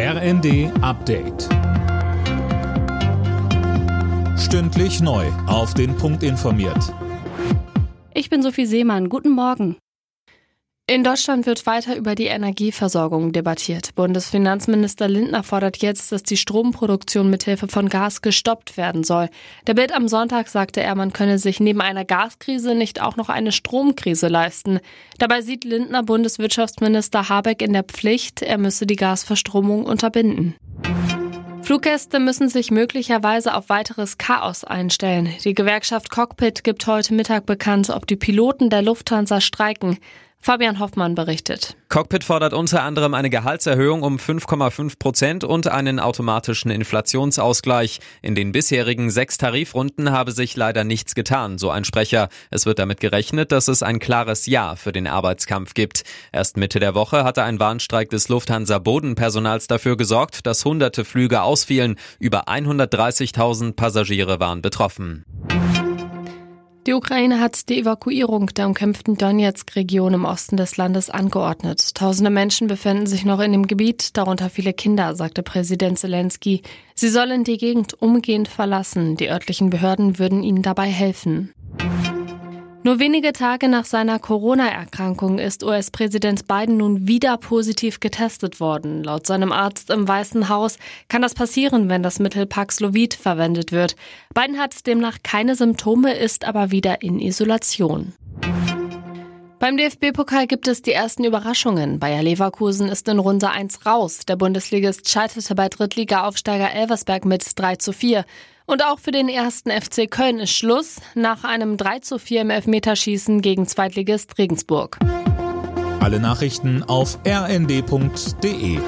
RND Update. Stündlich neu. Auf den Punkt informiert. Ich bin Sophie Seemann. Guten Morgen. In Deutschland wird weiter über die Energieversorgung debattiert. Bundesfinanzminister Lindner fordert jetzt, dass die Stromproduktion mithilfe von Gas gestoppt werden soll. Der Bild am Sonntag sagte er, man könne sich neben einer Gaskrise nicht auch noch eine Stromkrise leisten. Dabei sieht Lindner Bundeswirtschaftsminister Habeck in der Pflicht, er müsse die Gasverstromung unterbinden. Fluggäste müssen sich möglicherweise auf weiteres Chaos einstellen. Die Gewerkschaft Cockpit gibt heute Mittag bekannt, ob die Piloten der Lufthansa streiken. Fabian Hoffmann berichtet. Cockpit fordert unter anderem eine Gehaltserhöhung um 5,5 Prozent und einen automatischen Inflationsausgleich. In den bisherigen sechs Tarifrunden habe sich leider nichts getan, so ein Sprecher. Es wird damit gerechnet, dass es ein klares Ja für den Arbeitskampf gibt. Erst Mitte der Woche hatte ein Warnstreik des Lufthansa Bodenpersonals dafür gesorgt, dass hunderte Flüge ausfielen. Über 130.000 Passagiere waren betroffen. Die Ukraine hat die Evakuierung der umkämpften Donetsk-Region im Osten des Landes angeordnet. Tausende Menschen befinden sich noch in dem Gebiet, darunter viele Kinder, sagte Präsident Zelensky. Sie sollen die Gegend umgehend verlassen. Die örtlichen Behörden würden ihnen dabei helfen. Nur wenige Tage nach seiner Corona-Erkrankung ist US-Präsident Biden nun wieder positiv getestet worden. Laut seinem Arzt im Weißen Haus kann das passieren, wenn das Mittel Paxlovid verwendet wird. Biden hat demnach keine Symptome, ist aber wieder in Isolation. Beim DFB-Pokal gibt es die ersten Überraschungen. Bayer Leverkusen ist in Runde 1 raus. Der Bundesligist scheiterte bei Drittliga-Aufsteiger Elversberg mit 3 zu 4. Und auch für den ersten FC Köln ist Schluss nach einem 3 zu 4 im Elfmeterschießen gegen Zweitligist Regensburg. Alle Nachrichten auf rnd.de